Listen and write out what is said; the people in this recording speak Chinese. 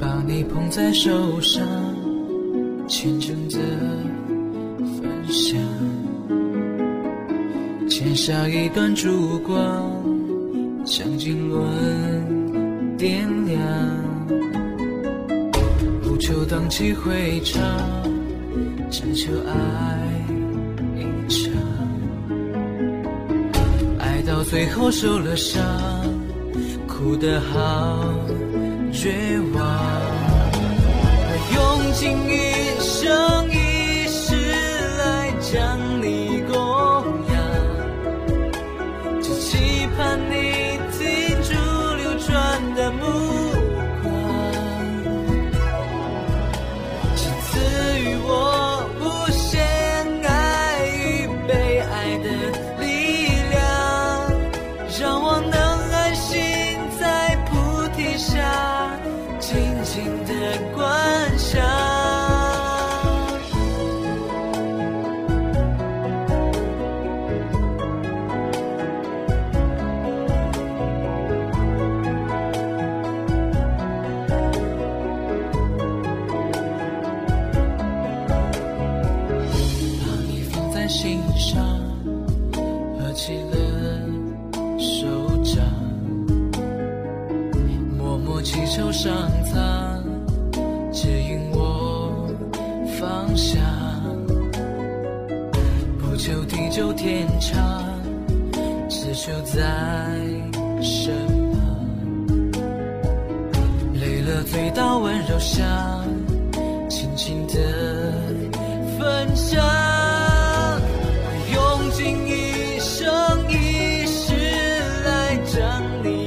把你捧在手上，虔诚的分享，剪下一段烛光，将经纶点亮，不求荡气回肠，只求爱一场，爱到最后受了伤，哭得好绝望。用尽一的力量，让我能安心在菩提下静静的观想。把你放在心上，起了手掌，默默祈求上苍指引我方向，不求地久天长，只求在身旁，累了醉倒温柔乡，想你